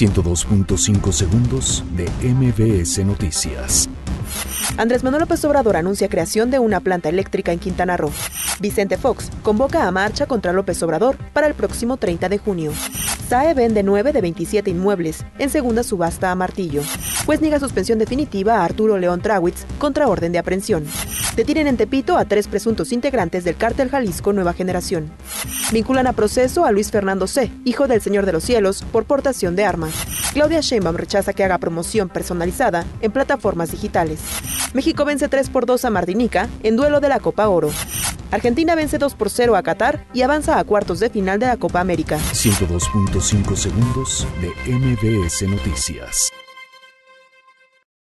102.5 segundos de MBS Noticias. Andrés Manuel López Obrador anuncia creación de una planta eléctrica en Quintana Roo. Vicente Fox convoca a marcha contra López Obrador para el próximo 30 de junio. SAE vende 9 de 27 inmuebles en segunda subasta a martillo. Pues niega suspensión definitiva a Arturo León Trawitz contra orden de aprehensión. Detienen en Tepito a tres presuntos integrantes del cártel Jalisco Nueva Generación. Vinculan a proceso a Luis Fernando C., hijo del Señor de los Cielos, por portación de armas. Claudia Sheinbaum rechaza que haga promoción personalizada en plataformas digitales. México vence 3 por 2 a Martinica en duelo de la Copa Oro. Argentina vence 2 por 0 a Qatar y avanza a cuartos de final de la Copa América. 102.5 segundos de MBS Noticias.